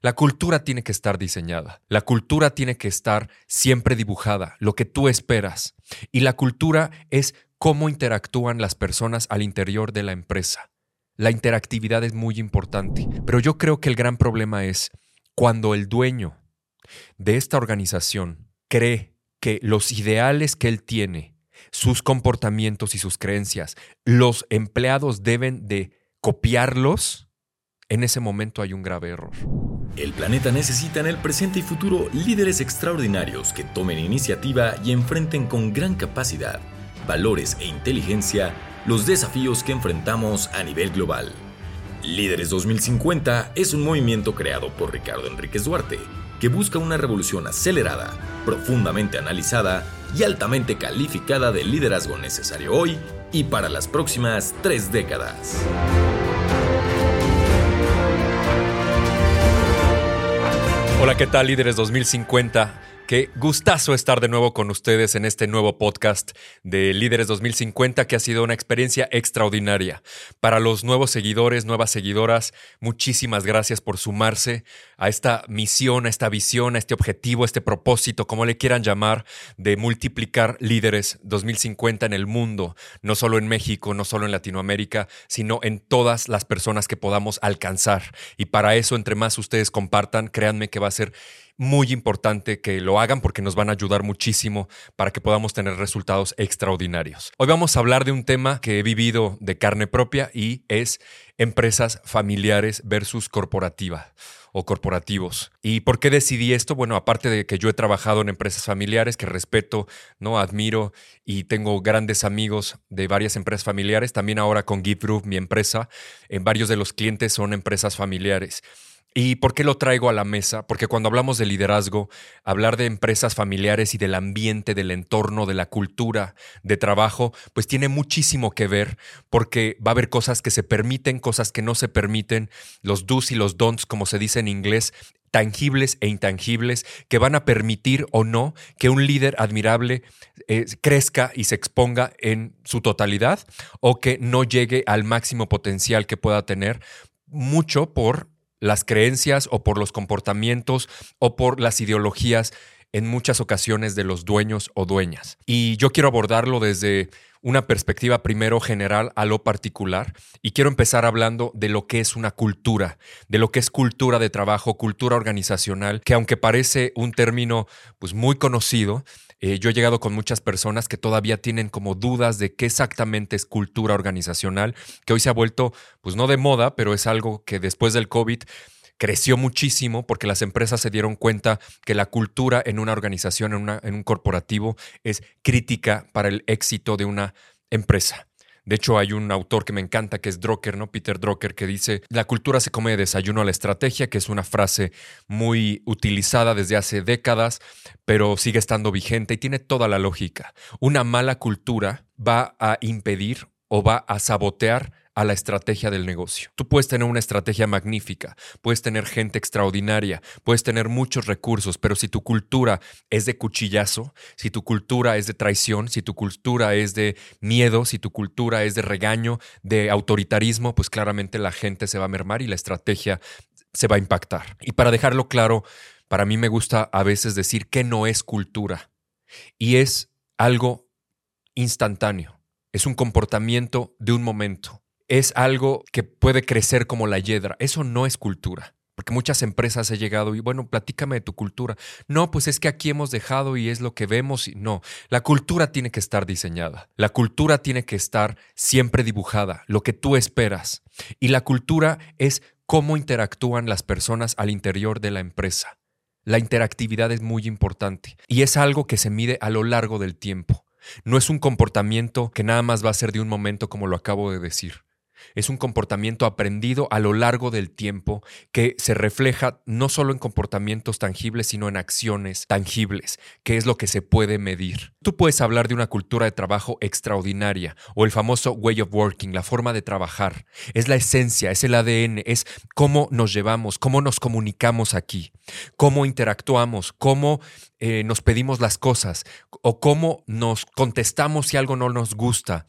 La cultura tiene que estar diseñada, la cultura tiene que estar siempre dibujada, lo que tú esperas. Y la cultura es cómo interactúan las personas al interior de la empresa. La interactividad es muy importante, pero yo creo que el gran problema es cuando el dueño de esta organización cree que los ideales que él tiene, sus comportamientos y sus creencias, los empleados deben de copiarlos, en ese momento hay un grave error. El planeta necesita en el presente y futuro líderes extraordinarios que tomen iniciativa y enfrenten con gran capacidad, valores e inteligencia los desafíos que enfrentamos a nivel global. Líderes 2050 es un movimiento creado por Ricardo Enríquez Duarte que busca una revolución acelerada, profundamente analizada y altamente calificada de liderazgo necesario hoy y para las próximas tres décadas. Hola, ¿qué tal líderes 2050? Qué gustazo estar de nuevo con ustedes en este nuevo podcast de Líderes 2050 que ha sido una experiencia extraordinaria. Para los nuevos seguidores, nuevas seguidoras, muchísimas gracias por sumarse a esta misión, a esta visión, a este objetivo, a este propósito, como le quieran llamar, de multiplicar líderes 2050 en el mundo, no solo en México, no solo en Latinoamérica, sino en todas las personas que podamos alcanzar. Y para eso, entre más ustedes compartan, créanme que va a ser muy importante que lo hagan porque nos van a ayudar muchísimo para que podamos tener resultados extraordinarios. Hoy vamos a hablar de un tema que he vivido de carne propia y es empresas familiares versus corporativa o corporativos. ¿Y por qué decidí esto? Bueno, aparte de que yo he trabajado en empresas familiares que respeto, no admiro y tengo grandes amigos de varias empresas familiares, también ahora con Give mi empresa, en varios de los clientes son empresas familiares. ¿Y por qué lo traigo a la mesa? Porque cuando hablamos de liderazgo, hablar de empresas familiares y del ambiente, del entorno, de la cultura de trabajo, pues tiene muchísimo que ver porque va a haber cosas que se permiten, cosas que no se permiten, los do's y los don'ts, como se dice en inglés, tangibles e intangibles que van a permitir o no que un líder admirable eh, crezca y se exponga en su totalidad o que no llegue al máximo potencial que pueda tener, mucho por las creencias o por los comportamientos o por las ideologías en muchas ocasiones de los dueños o dueñas. Y yo quiero abordarlo desde una perspectiva primero general a lo particular y quiero empezar hablando de lo que es una cultura, de lo que es cultura de trabajo, cultura organizacional, que aunque parece un término pues muy conocido, eh, yo he llegado con muchas personas que todavía tienen como dudas de qué exactamente es cultura organizacional, que hoy se ha vuelto, pues no de moda, pero es algo que después del COVID creció muchísimo porque las empresas se dieron cuenta que la cultura en una organización, en, una, en un corporativo, es crítica para el éxito de una empresa. De hecho, hay un autor que me encanta, que es Drucker, ¿no? Peter Drucker, que dice, la cultura se come de desayuno a la estrategia, que es una frase muy utilizada desde hace décadas, pero sigue estando vigente y tiene toda la lógica. Una mala cultura va a impedir o va a sabotear a la estrategia del negocio. Tú puedes tener una estrategia magnífica, puedes tener gente extraordinaria, puedes tener muchos recursos, pero si tu cultura es de cuchillazo, si tu cultura es de traición, si tu cultura es de miedo, si tu cultura es de regaño, de autoritarismo, pues claramente la gente se va a mermar y la estrategia se va a impactar. Y para dejarlo claro, para mí me gusta a veces decir que no es cultura y es algo instantáneo, es un comportamiento de un momento es algo que puede crecer como la hiedra. Eso no es cultura. Porque muchas empresas he llegado y bueno, platícame de tu cultura. No, pues es que aquí hemos dejado y es lo que vemos. Y no, la cultura tiene que estar diseñada. La cultura tiene que estar siempre dibujada, lo que tú esperas. Y la cultura es cómo interactúan las personas al interior de la empresa. La interactividad es muy importante y es algo que se mide a lo largo del tiempo. No es un comportamiento que nada más va a ser de un momento como lo acabo de decir. Es un comportamiento aprendido a lo largo del tiempo que se refleja no solo en comportamientos tangibles, sino en acciones tangibles, que es lo que se puede medir. Tú puedes hablar de una cultura de trabajo extraordinaria o el famoso way of working, la forma de trabajar. Es la esencia, es el ADN, es cómo nos llevamos, cómo nos comunicamos aquí, cómo interactuamos, cómo eh, nos pedimos las cosas o cómo nos contestamos si algo no nos gusta,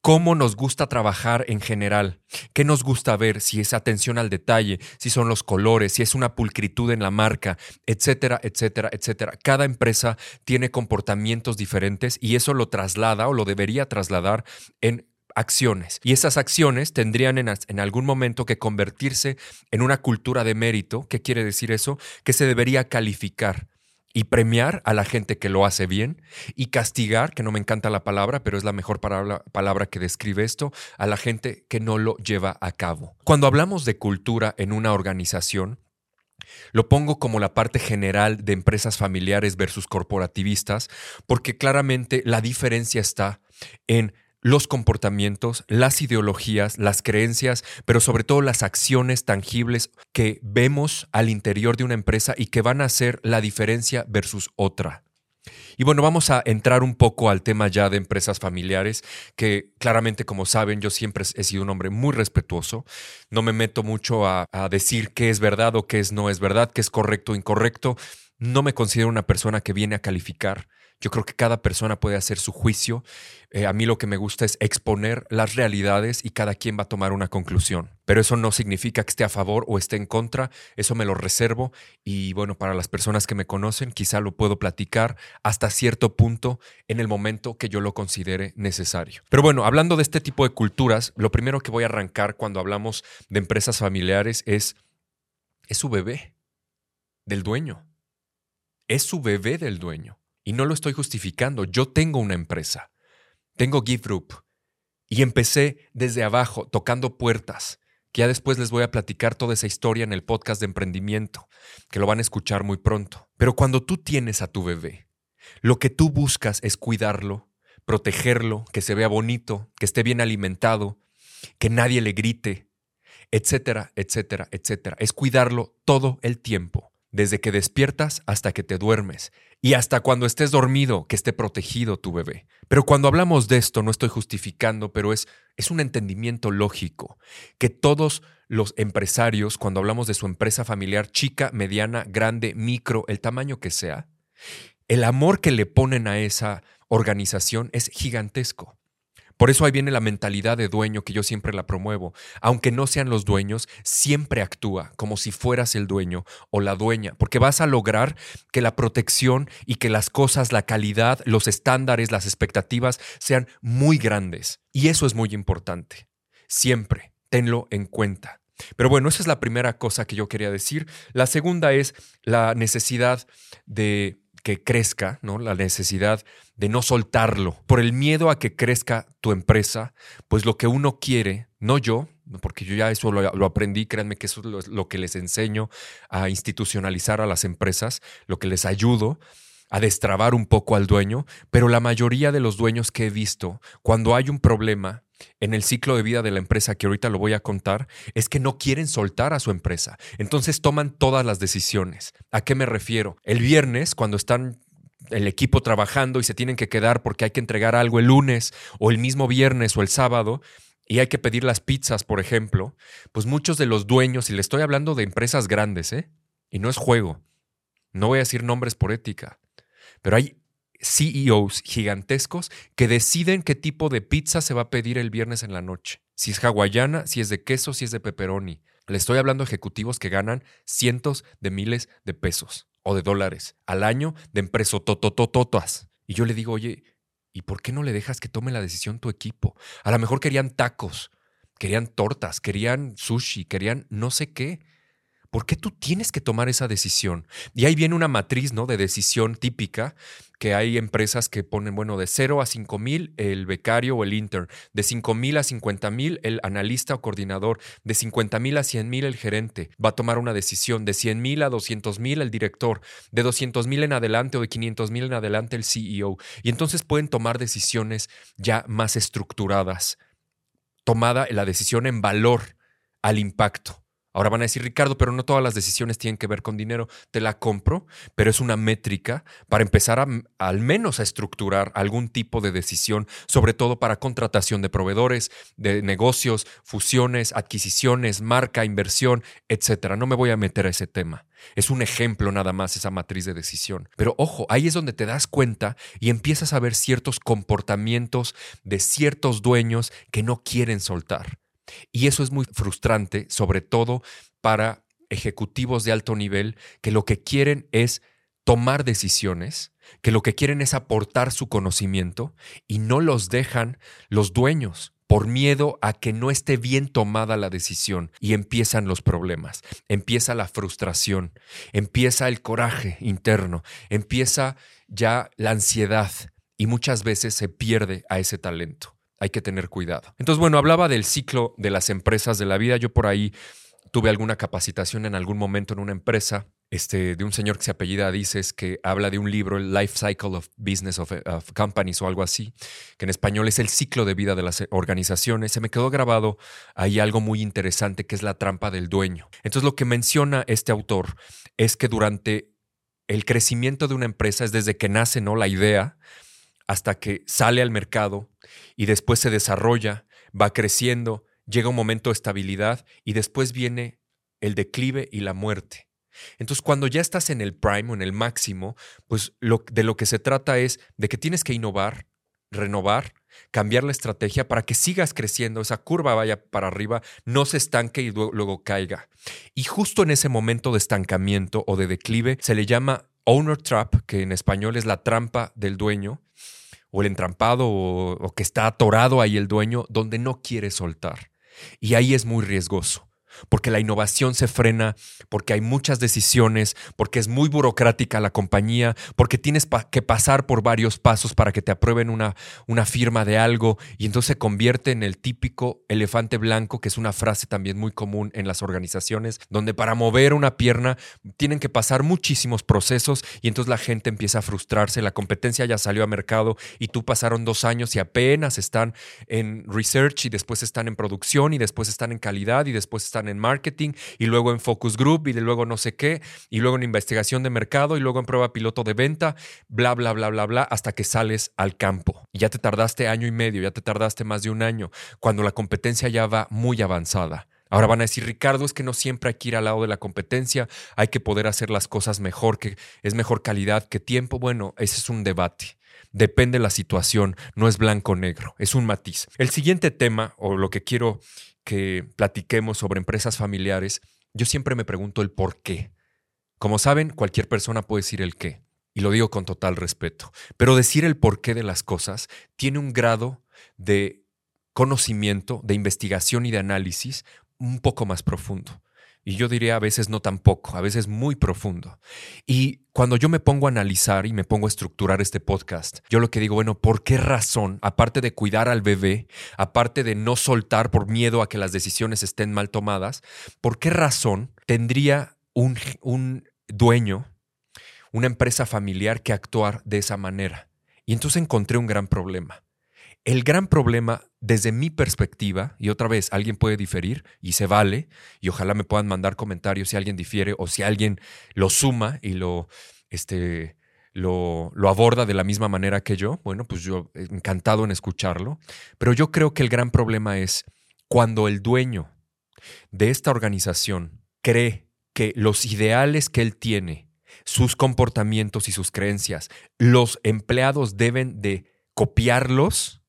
cómo nos gusta trabajar en general. ¿Qué nos gusta ver? Si es atención al detalle, si son los colores, si es una pulcritud en la marca, etcétera, etcétera, etcétera. Cada empresa tiene comportamientos diferentes y eso lo traslada o lo debería trasladar en acciones. Y esas acciones tendrían en, en, algún momento que convertirse en una cultura de mérito. ¿Qué quiere decir eso? Que se debería calificar y premiar a la gente que lo hace bien y castigar, que no me encanta la palabra, pero es la mejor palabra, palabra, que describe esto, a la gente que no lo lleva a cabo. Cuando hablamos de cultura en una organización, lo pongo como la parte general de empresas familiares versus corporativistas, porque claramente la diferencia está en los comportamientos, las ideologías, las creencias, pero sobre todo las acciones tangibles que vemos al interior de una empresa y que van a hacer la diferencia versus otra. Y bueno, vamos a entrar un poco al tema ya de empresas familiares, que claramente, como saben, yo siempre he sido un hombre muy respetuoso. No me meto mucho a, decir qué es verdad o qué es no es verdad, qué es correcto o incorrecto. No me considero una persona que viene a calificar. Yo creo que cada persona puede hacer su juicio. Eh, a mí lo que me gusta es exponer las realidades y cada quien va a tomar una conclusión. Pero eso no significa que esté a favor o esté en contra. Eso me lo reservo. Y bueno, para las personas que me conocen, quizá lo puedo platicar hasta cierto punto en el momento que yo lo considere necesario. Pero bueno, hablando de este tipo de culturas, lo primero que voy a arrancar cuando hablamos de empresas familiares es, es su bebé del dueño. Es su bebé del dueño. Y no lo estoy justificando. Yo tengo una empresa. Tengo Give Group. Y empecé desde abajo, tocando puertas. Que ya después les voy a platicar toda esa historia en el podcast de emprendimiento, que lo van a escuchar muy pronto. Pero cuando tú tienes a tu bebé, lo que tú buscas es cuidarlo, protegerlo, que se vea bonito, que esté bien alimentado, que nadie le grite, etcétera, etcétera, etcétera. Es cuidarlo todo el tiempo desde que despiertas hasta que te duermes y hasta cuando estés dormido, que esté protegido tu bebé. Pero cuando hablamos de esto, no estoy justificando, pero es, es un entendimiento lógico que todos los empresarios, cuando hablamos de su empresa familiar, chica, mediana, grande, micro, el tamaño que sea, el amor que le ponen a esa organización es gigantesco. Por eso ahí viene la mentalidad de dueño que yo siempre la promuevo. Aunque no sean los dueños, siempre actúa como si fueras el dueño o la dueña, porque vas a lograr que la protección y que las cosas, la calidad, los estándares, las expectativas sean muy grandes. Y eso es muy importante. Siempre, tenlo en cuenta. Pero bueno, esa es la primera cosa que yo quería decir. La segunda es la necesidad de que crezca, ¿no? La necesidad de no soltarlo. Por el miedo a que crezca tu empresa, pues lo que uno quiere, no yo, porque yo ya eso lo, aprendí, créanme que eso es lo, que les enseño a institucionalizar a las empresas, lo que les ayudo a destrabar un poco al dueño, pero la mayoría de los dueños que he visto, cuando hay un problema, en el ciclo de vida de la empresa, que ahorita lo voy a contar, es que no quieren soltar a su empresa. Entonces toman todas las decisiones. ¿A qué me refiero? El viernes, cuando están el equipo trabajando y se tienen que quedar porque hay que entregar algo el lunes o el mismo viernes o el sábado, y hay que pedir las pizzas, por ejemplo, pues muchos de los dueños, y le estoy hablando de empresas grandes, ¿eh? Y no es juego. No voy a decir nombres por ética, pero hay CEOs gigantescos que deciden qué tipo de pizza se va a pedir el viernes en la noche. Si es hawaiana, si es de queso, si es de pepperoni. Le estoy hablando a ejecutivos que ganan cientos de miles de pesos o de dólares al año de empresas tototototas. Y yo le digo, oye, ¿y por qué no le dejas que tome la decisión tu equipo? A lo mejor querían tacos, querían tortas, querían sushi, querían no sé qué. ¿Por qué tú tienes que tomar esa decisión? Y ahí viene una matriz ¿no? de decisión típica que hay empresas que ponen, bueno, de 0 a 5 mil el becario o el intern, de 5 mil a 50 mil el analista o coordinador, de 50 mil a 100 mil el gerente va a tomar una decisión, de 100 mil a 200 mil el director, de 200 mil en adelante o de 500 mil en adelante el CEO. Y entonces pueden tomar decisiones ya más estructuradas, tomada la decisión en valor al impacto. Ahora van a decir, Ricardo, pero no todas las decisiones tienen que ver con dinero. Te la compro, pero es una métrica para empezar a, al menos a estructurar algún tipo de decisión, sobre todo para contratación de proveedores, de negocios, fusiones, adquisiciones, marca, inversión, etcétera. No me voy a meter a ese tema. Es un ejemplo nada más esa matriz de decisión. Pero ojo, ahí es donde te das cuenta y empiezas a ver ciertos comportamientos de ciertos dueños que no quieren soltar Y eso es muy frustrante, sobre todo para ejecutivos de alto nivel que lo que quieren es tomar decisiones, que lo que quieren es aportar su conocimiento y no los dejan los dueños por miedo a que no esté bien tomada la decisión y empiezan los problemas, empieza la frustración, empieza el coraje interno, empieza ya la ansiedad y muchas veces se pierde a ese talento. Hay que tener cuidado. Entonces, bueno, hablaba del ciclo de las empresas de la vida. Yo por ahí tuve alguna capacitación en algún momento en una empresa este, de un señor que se apellida Dices, que habla de un libro, el Life Cycle of Business of, Companies o algo así, que en español es el ciclo de vida de las organizaciones. Se me quedó grabado ahí algo muy interesante que es la trampa del dueño. Entonces lo que menciona este autor es que durante el crecimiento de una empresa es desde que nace ¿no? la idea hasta que sale al mercado y después se desarrolla, va creciendo, llega un momento de estabilidad y después viene el declive y la muerte. Entonces, cuando ya estás en el prime o en el máximo, pues lo, de lo que se trata es de que tienes que innovar, renovar, cambiar la estrategia para que sigas creciendo, esa curva vaya para arriba, no se estanque y luego, caiga. Y justo en ese momento de estancamiento o de declive se le llama owner trap, que en español es la trampa del dueño, o el entrampado, o que está atorado ahí el dueño, donde no quiere soltar. Y ahí es muy riesgoso porque la innovación se frena, porque hay muchas decisiones, porque es muy burocrática la compañía, porque tienes que pasar por varios pasos para que te aprueben una, una firma de algo y entonces se convierte en el típico elefante blanco, que es una frase también muy común en las organizaciones, donde para mover una pierna tienen que pasar muchísimos procesos y entonces la gente empieza a frustrarse, la competencia ya salió a mercado y tú pasaron dos años y apenas están en research y después están en producción y después están en calidad y después están en marketing y luego en focus group y luego no sé qué y luego en investigación de mercado y luego en prueba piloto de venta, bla, bla, bla, bla, bla, hasta que sales al campo. Y ya te tardaste año y medio, ya te tardaste más de un año, cuando la competencia ya va muy avanzada. Ahora van a decir, Ricardo, es que no siempre hay que ir al lado de la competencia, hay que poder hacer las cosas mejor, que es mejor calidad que tiempo. Bueno, ese es un debate. Depende de la situación, no es blanco-negro, es un matiz. El siguiente tema, o lo que quiero que platiquemos sobre empresas familiares, yo siempre me pregunto el por qué. Como saben, cualquier persona puede decir el qué, y lo digo con total respeto, pero decir el porqué de las cosas tiene un grado de conocimiento, de investigación y de análisis un poco más profundo. Y yo diría a veces no tan poco, a veces muy profundo. Y cuando yo me pongo a analizar y me pongo a estructurar este podcast, yo lo que digo, bueno, ¿por qué razón, aparte de cuidar al bebé, aparte de no soltar por miedo a que las decisiones estén mal tomadas, ¿por qué razón tendría un, un dueño, una empresa familiar que actuar de esa manera? Y entonces encontré un gran problema. El gran problema desde mi perspectiva, y otra vez alguien puede diferir y se vale, y ojalá me puedan mandar comentarios si alguien difiere o si alguien lo suma y lo, este, lo, lo aborda de la misma manera que yo, bueno, pues yo encantado en escucharlo, pero yo creo que el gran problema es cuando el dueño de esta organización cree que los ideales que él tiene, sus comportamientos y sus creencias, los empleados deben de copiarlos,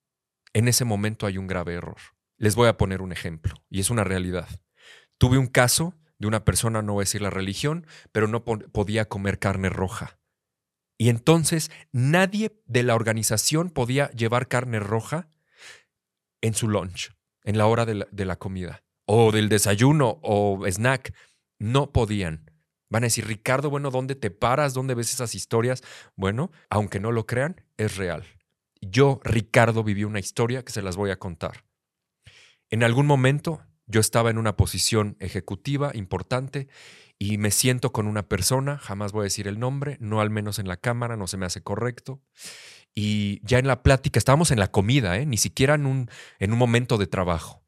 en ese momento hay un grave error. Les voy a poner un ejemplo, y es una realidad. Tuve un caso de una persona, no voy a decir la religión, pero no podía comer carne roja. Y entonces nadie de la organización podía llevar carne roja en su lunch, en la hora de la, de la comida, o del desayuno o snack. No podían. Van a decir, Ricardo, bueno, ¿dónde te paras? ¿Dónde ves esas historias? Bueno, aunque no lo crean, es real yo, Ricardo, viví una historia que se las voy a contar. En algún momento yo estaba en una posición ejecutiva importante y me siento con una persona, jamás voy a decir el nombre, no al menos en la cámara, no se me hace correcto. Y ya en la plática, estábamos en la comida, ¿eh? ni siquiera en un, en un momento de trabajo.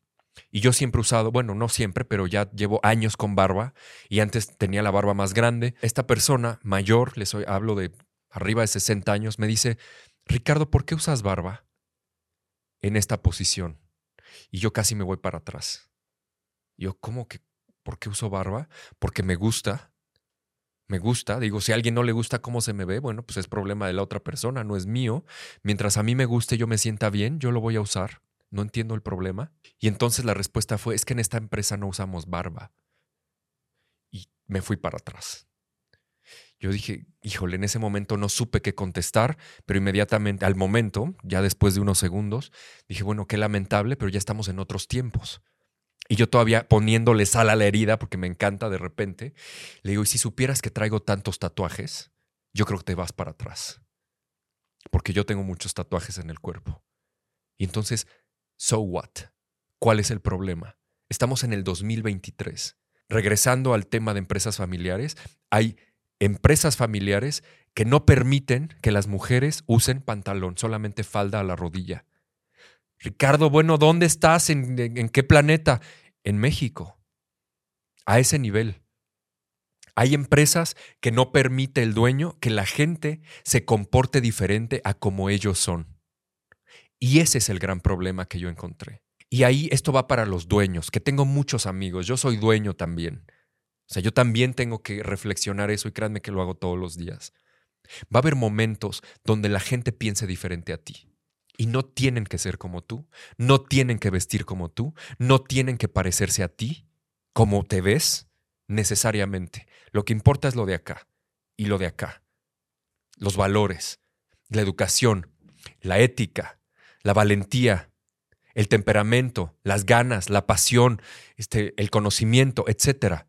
Y yo siempre he usado, bueno, no siempre, pero ya llevo años con barba y antes tenía la barba más grande. Esta persona mayor, les hablo de arriba de 60 años, me dice, Ricardo, ¿por qué usas barba en esta posición? Y yo casi me voy para atrás. Yo, ¿cómo que? ¿Por qué uso barba? Porque me gusta. Me gusta. Digo, si a alguien no le gusta cómo se me ve, bueno, pues es problema de la otra persona, no es mío. Mientras a mí me guste, yo me sienta bien, yo lo voy a usar. no entiendo el problema. Y entonces la respuesta fue, es que en esta empresa no usamos barba. Y me fui para atrás. Yo dije, híjole, en ese momento no supe qué contestar, pero inmediatamente, al momento, ya después de unos segundos, dije, bueno, qué lamentable, pero ya estamos en otros tiempos. Y yo todavía poniéndole sal a la herida, porque me encanta de repente, le digo, y si supieras que traigo tantos tatuajes, yo creo que te vas para atrás. Porque yo tengo muchos tatuajes en el cuerpo. Y entonces, so what? ¿Cuál es el problema? Estamos en el 2023. Regresando al tema de empresas familiares, hay empresas familiares que no permiten que las mujeres usen pantalón, solamente falda a la rodilla. Ricardo, bueno, ¿dónde estás? ¿En, qué planeta? En México. A ese nivel. Hay empresas que no permite el dueño que la gente se comporte diferente a como ellos son. Y ese es el gran problema que yo encontré. Y ahí esto va para los dueños, que tengo muchos amigos, yo soy dueño también. O sea, yo también tengo que reflexionar eso y créanme que lo hago todos los días. Va a haber momentos donde la gente piense diferente a ti. Y no tienen que ser como tú, no tienen que vestir como tú, no tienen que parecerse a ti, como te ves, necesariamente. Lo que importa es lo de acá y lo de acá. Los valores, la educación, la ética, la valentía, el temperamento, las ganas, la pasión, este, el conocimiento, etcétera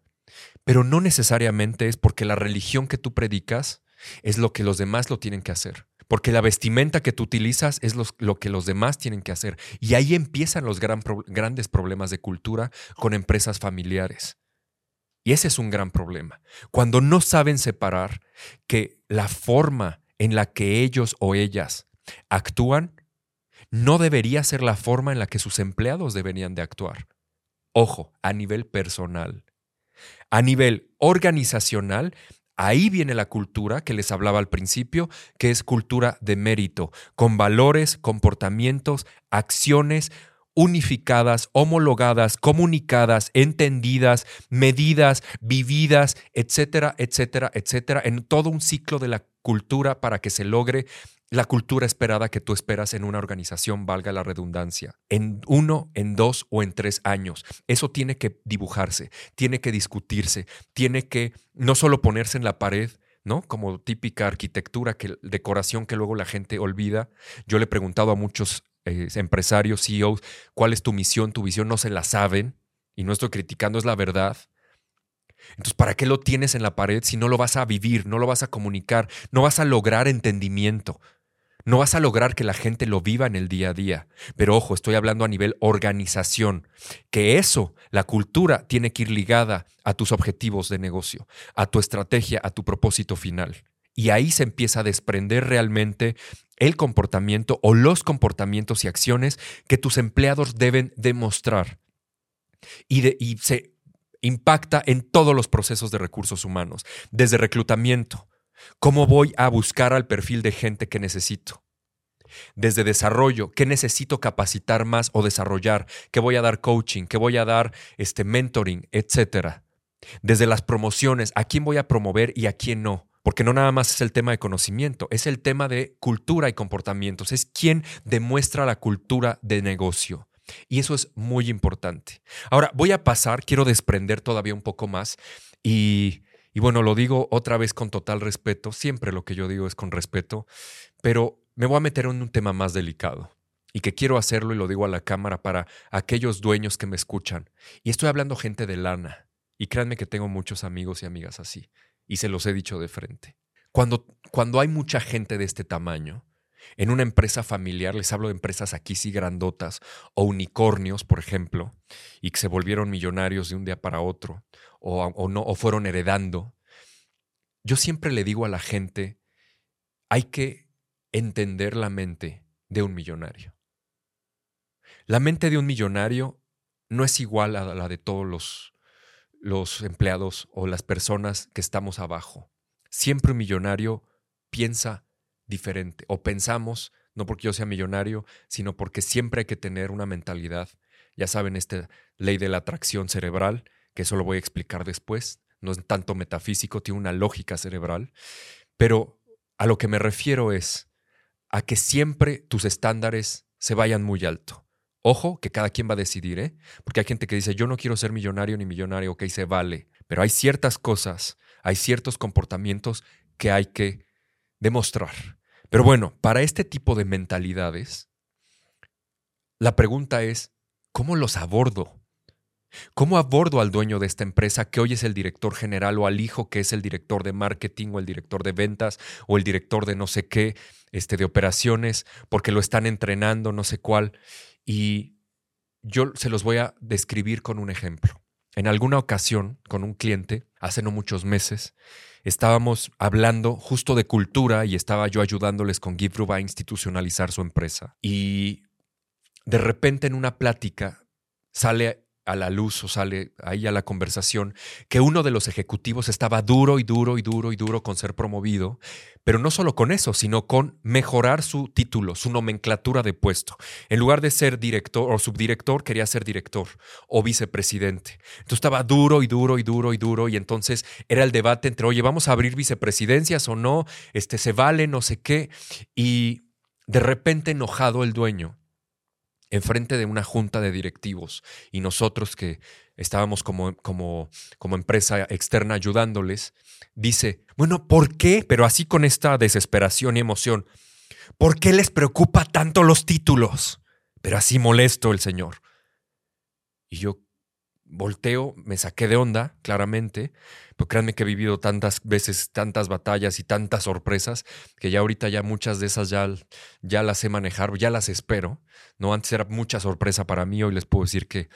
pero no necesariamente es porque la religión que tú predicas es lo que los demás lo tienen que hacer. Porque la vestimenta que tú utilizas es lo que los demás tienen que hacer. Y ahí empiezan los grandes problemas de cultura con empresas familiares. Y ese es un gran problema. Cuando no saben separar que la forma en la que ellos o ellas actúan no debería ser la forma en la que sus empleados deberían de actuar. Ojo, a nivel personal. A nivel organizacional, ahí viene la cultura que les hablaba al principio, que es cultura de mérito, con valores, comportamientos, acciones unificadas, homologadas, comunicadas, entendidas, medidas, vividas, etcétera, etcétera, etcétera, en todo un ciclo de la cultura para que se logre la cultura esperada que tú esperas en una organización, valga la redundancia, en uno, en dos o en tres años. Eso tiene que dibujarse, tiene que discutirse, tiene que no solo ponerse en la pared, ¿no? Como típica arquitectura, que, decoración que luego la gente olvida. Yo le he preguntado a muchos eh, empresarios, CEOs, cuál es tu misión, tu visión, no se la saben y no estoy criticando, es la verdad. Entonces, ¿para qué lo tienes en la pared si no lo vas a vivir, no lo vas a comunicar, no vas a lograr entendimiento? No vas a lograr que la gente lo viva en el día a día. Pero ojo, estoy hablando a nivel organización, que eso, la cultura, tiene que ir ligada a tus objetivos de negocio, a tu estrategia, a tu propósito final. Y ahí se empieza a desprender realmente el comportamiento o los comportamientos y acciones que tus empleados deben demostrar. Y, se impacta en todos los procesos de recursos humanos, desde reclutamiento, ¿Cómo voy a buscar al perfil de gente que necesito? Desde desarrollo, ¿qué necesito capacitar más o desarrollar? ¿Qué voy a dar coaching? ¿Qué voy a dar este mentoring? Etcétera. Desde las promociones, ¿a quién voy a promover y a quién no? Porque no nada más es el tema de conocimiento, es el tema de cultura y comportamientos, es quién demuestra la cultura de negocio. Y eso es muy importante. Ahora, voy a pasar, quiero desprender todavía un poco más y y bueno, lo digo otra vez con total respeto, siempre lo que yo digo es con respeto, pero me voy a meter en un tema más delicado y que quiero hacerlo y lo digo a la cámara para aquellos dueños que me escuchan. Y estoy hablando gente de lana. Y créanme que tengo muchos amigos y amigas así. Y se los he dicho de frente. Cuando, cuando hay mucha gente de este tamaño, en una empresa familiar, les hablo de empresas aquí sí grandotas o unicornios, por ejemplo, y que se volvieron millonarios de un día para otro o, o no, o fueron heredando. Yo siempre le digo a la gente, hay que entender la mente de un millonario. La mente de un millonario no es igual a la de todos los, los empleados o las personas que estamos abajo. Siempre un millonario piensa diferente o pensamos, no porque yo sea millonario, sino porque siempre hay que tener una mentalidad, ya saben, esta ley de la atracción cerebral, que eso lo voy a explicar después, no es tanto metafísico, tiene una lógica cerebral, pero a lo que me refiero es a que siempre tus estándares se vayan muy alto. Ojo, que cada quien va a decidir, ¿eh? Porque hay gente que dice, yo no quiero ser millonario ni millonario, ok, se vale. Pero hay ciertas cosas, hay ciertos comportamientos que hay que demostrar. Pero bueno, para este tipo de mentalidades, la pregunta es, ¿cómo los abordo? ¿Cómo abordo al dueño de esta empresa que hoy es el director general o al hijo que es el director de marketing o el director de ventas o el director de no sé qué, este, de operaciones, porque lo están entrenando, no sé cuál? Y yo se los voy a describir con un ejemplo. En alguna ocasión, con un cliente, hace no muchos meses, estábamos hablando justo de cultura y estaba yo ayudándoles con GiveRub a institucionalizar su empresa. Y de repente en una plática sale a la luz o sale ahí a la conversación que uno de los ejecutivos estaba duro y duro y duro y duro con ser promovido, pero no solo con eso, sino con mejorar su título, su nomenclatura de puesto. En lugar de ser director o subdirector, quería ser director o vicepresidente. Entonces estaba duro y duro y duro y duro y entonces era el debate entre, oye, vamos a abrir vicepresidencias o no, este se vale, no sé qué, y de repente enojado el dueño enfrente de una junta de directivos y nosotros que estábamos como, como, como empresa externa ayudándoles, dice, bueno, ¿por qué? Pero así con esta desesperación y emoción, ¿por qué les preocupa tanto los títulos? Pero así molesto el señor. Y yo volteo, me saqué de onda, claramente, pero créanme que he vivido tantas veces, tantas batallas y tantas sorpresas, que ya ahorita ya muchas de esas ya, ya las sé manejar, ya las espero. No antes era mucha sorpresa para mí, hoy les puedo decir que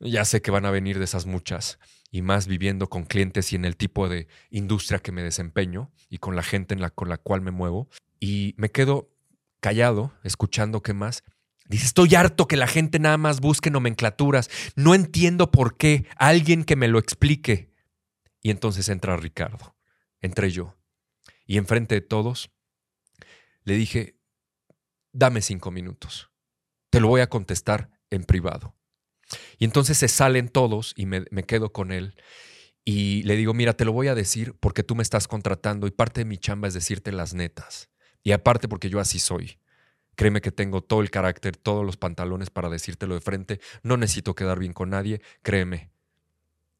ya sé que van a venir de esas muchas, y más viviendo con clientes y en el tipo de industria que me desempeño y con la gente con la cual me muevo. Y me quedo callado, escuchando qué más, Dice, estoy harto que la gente nada más busque nomenclaturas. No entiendo por qué. Alguien que me lo explique. Y entonces entra Ricardo. Entré yo. Y enfrente de todos le dije, dame cinco minutos. Te lo voy a contestar en privado. Y entonces se salen todos y me, me quedo con él. Y le digo, mira, te lo voy a decir porque tú me estás contratando y parte de mi chamba es decirte las netas. Y aparte porque yo así soy. Créeme que tengo todo el carácter, todos los pantalones para decírtelo de frente. No necesito quedar bien con nadie, créeme.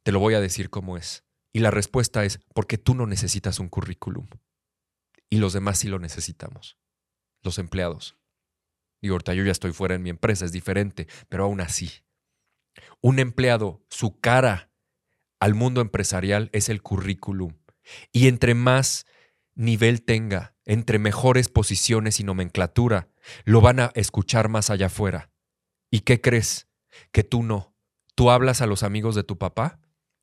Te lo voy a decir como es. Y la respuesta es porque tú no necesitas un currículum. Y los demás sí lo necesitamos. Los empleados. Y ahorita yo ya estoy fuera en mi empresa, es diferente, pero aún así. Un empleado, su cara al mundo empresarial es el currículum. Y entre más nivel tenga, entre mejores posiciones y nomenclatura, lo van a escuchar más allá afuera. ¿Y qué crees? Que tú no. Tú hablas a los amigos de tu papá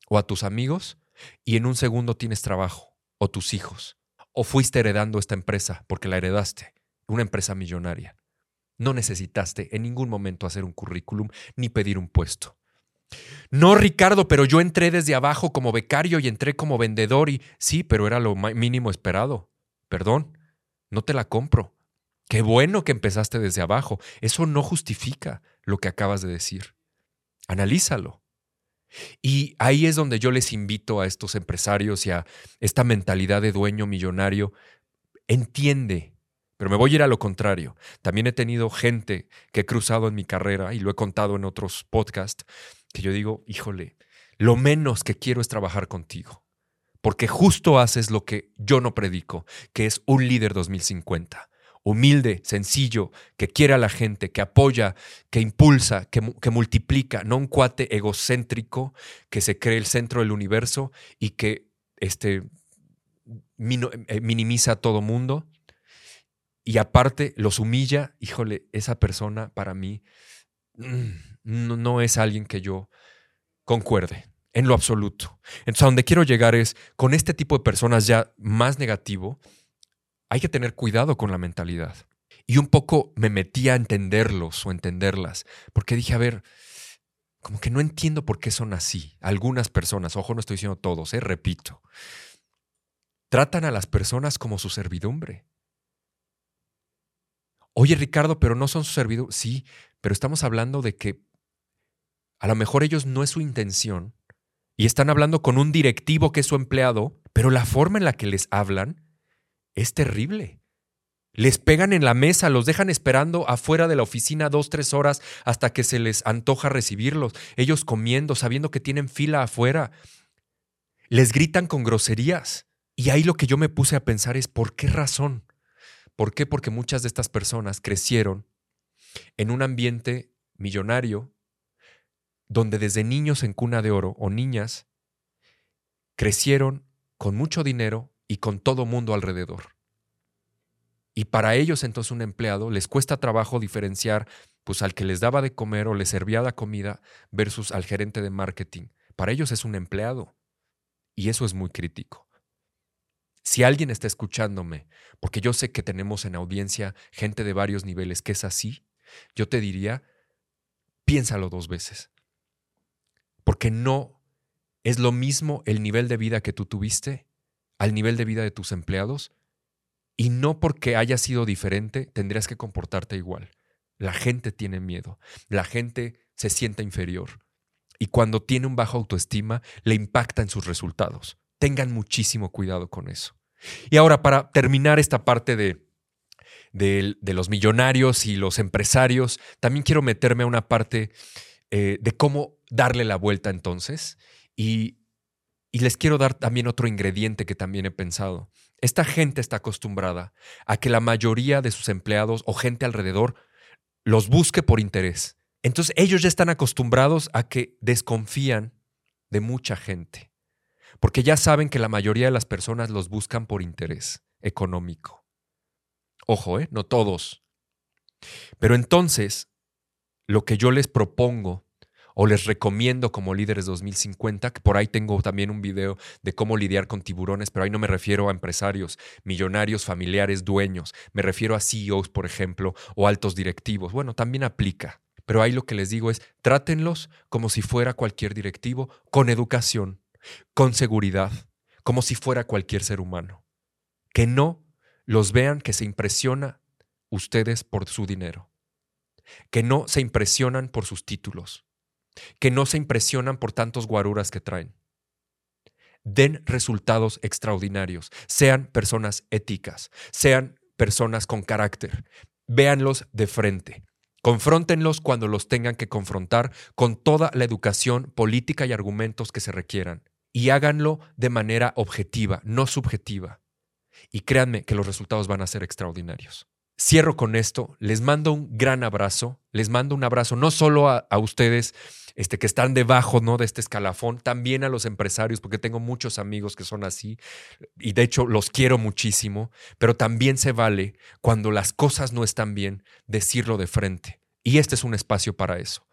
o a tus amigos y en un segundo tienes trabajo o tus hijos. O fuiste heredando esta empresa porque la heredaste, una empresa millonaria. No necesitaste en ningún momento hacer un currículum ni pedir un puesto. No, Ricardo, pero yo entré desde abajo como becario y entré como vendedor y sí, pero era lo mínimo esperado. Perdón, no te la compro. Qué bueno que empezaste desde abajo. Eso no justifica lo que acabas de decir. Analízalo. Y ahí es donde yo les invito a estos empresarios y a esta mentalidad de dueño millonario. Entiende, pero me voy a ir a lo contrario. También he tenido gente que he cruzado en mi carrera y lo he contado en otros podcasts, que yo digo, híjole, lo menos que quiero es trabajar contigo, porque justo haces lo que yo no predico, que es un líder 2050. Humilde, sencillo, que quiere a la gente, que apoya, que impulsa, que, multiplica, no un cuate egocéntrico que se cree el centro del universo y que este, eh, minimiza a todo mundo y aparte los humilla, híjole, esa persona para mí mm, no, es alguien que yo concuerde en lo absoluto. Entonces, a donde quiero llegar es, con este tipo de personas ya más negativo, hay que tener cuidado con la mentalidad. Y un poco me metí a entenderlos o entenderlas, porque dije, a ver, como que no entiendo por qué son así. Algunas personas, ojo, no estoy diciendo todos, eh, repito, tratan a las personas como su servidumbre. Oye, Ricardo, pero no son su servidor. Sí, pero estamos hablando de que a lo mejor ellos no es su intención y están hablando con un directivo que es su empleado, pero la forma en la que les hablan es terrible. Les pegan en la mesa, los dejan esperando afuera de la oficina dos, tres horas hasta que se les antoja recibirlos. Ellos comiendo, sabiendo que tienen fila afuera. Les gritan con groserías. Y ahí lo que yo me puse a pensar es, ¿por qué razón? ¿Por qué? Porque muchas de estas personas crecieron en un ambiente millonario donde desde niños en cuna de oro o niñas crecieron con mucho dinero y con todo mundo alrededor. Y para ellos entonces un empleado les cuesta trabajo diferenciar pues al que les daba de comer o les servía la comida versus al gerente de marketing. Para ellos es un empleado. Y eso es muy crítico. Si alguien está escuchándome, porque yo sé que tenemos en audiencia gente de varios niveles que es así, yo te diría, piénsalo dos veces. Porque no es lo mismo el nivel de vida que tú tuviste al nivel de vida de tus empleados y no porque haya sido diferente tendrías que comportarte igual. La gente tiene miedo, la gente se siente inferior y cuando tiene un bajo autoestima le impacta en sus resultados. Tengan muchísimo cuidado con eso. Y ahora, para terminar esta parte de, de, los millonarios y los empresarios, también quiero meterme a una parte eh, de cómo darle la vuelta entonces. Y, y les quiero dar también otro ingrediente que también he pensado. Esta gente está acostumbrada a que la mayoría de sus empleados o gente alrededor los busque por interés. Entonces ellos ya están acostumbrados a que desconfían de mucha gente, porque ya saben que la mayoría de las personas los buscan por interés económico. Ojo, ¿eh? no todos. Pero entonces, lo que yo les propongo o les recomiendo como líderes 2050, que por ahí tengo también un video de cómo lidiar con tiburones, pero ahí no me refiero a empresarios, millonarios, familiares, dueños, me refiero a CEOs, por ejemplo, o altos directivos. Bueno, también aplica, pero ahí lo que les digo es, trátenlos como si fuera cualquier directivo, con educación, con seguridad, como si fuera cualquier ser humano. Que no los vean que se impresiona ustedes por su dinero. Que no se impresionan por sus títulos que no se impresionan por tantos guaruras que traen. Den resultados extraordinarios, sean personas éticas, sean personas con carácter, véanlos de frente. Confróntenlos cuando los tengan que confrontar con toda la educación política y argumentos que se requieran. Y háganlo de manera objetiva, no subjetiva. Y créanme que los resultados van a ser extraordinarios. Cierro con esto, les mando un gran abrazo, les mando un abrazo no solo a, a ustedes, este, que están debajo ¿no? de este escalafón, también a los empresarios, porque tengo muchos amigos que son así y de hecho los quiero muchísimo, pero también se vale cuando las cosas no están bien decirlo de frente. Y este es un espacio para eso.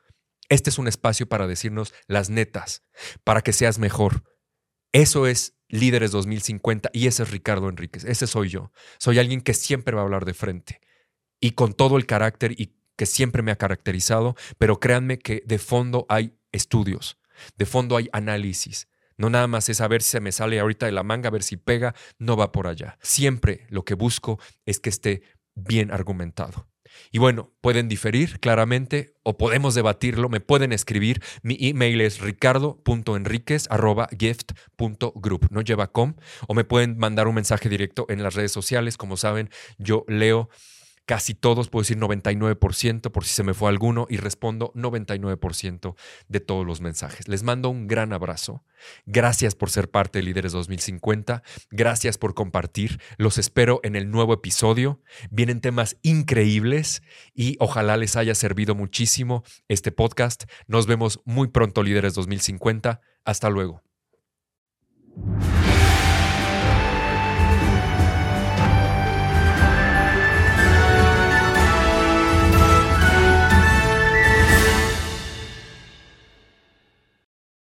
Este es un espacio para decirnos las netas, para que seas mejor. Eso es Líderes 2050 y ese es Ricardo Enríquez, ese soy yo. Soy alguien que siempre va a hablar de frente y con todo el carácter y que siempre me ha caracterizado, pero créanme que de fondo hay estudios, de fondo hay análisis. No nada más es a ver si se me sale ahorita de la manga, a ver si pega, no va por allá. Siempre lo que busco es que esté bien argumentado. Y bueno, pueden diferir claramente o podemos debatirlo, me pueden escribir. Mi email es ricardo.enriquez.gift.group, no lleva com, o me pueden mandar un mensaje directo en las redes sociales. Como saben, yo leo casi todos, puedo decir 99%, por si se me fue alguno, y respondo 99% de todos los mensajes. Les mando un gran abrazo. Gracias por ser parte de Líderes 2050. Gracias por compartir. Los espero en el nuevo episodio. Vienen temas increíbles y ojalá les haya servido muchísimo este podcast. Nos vemos muy pronto, Líderes 2050. Hasta luego.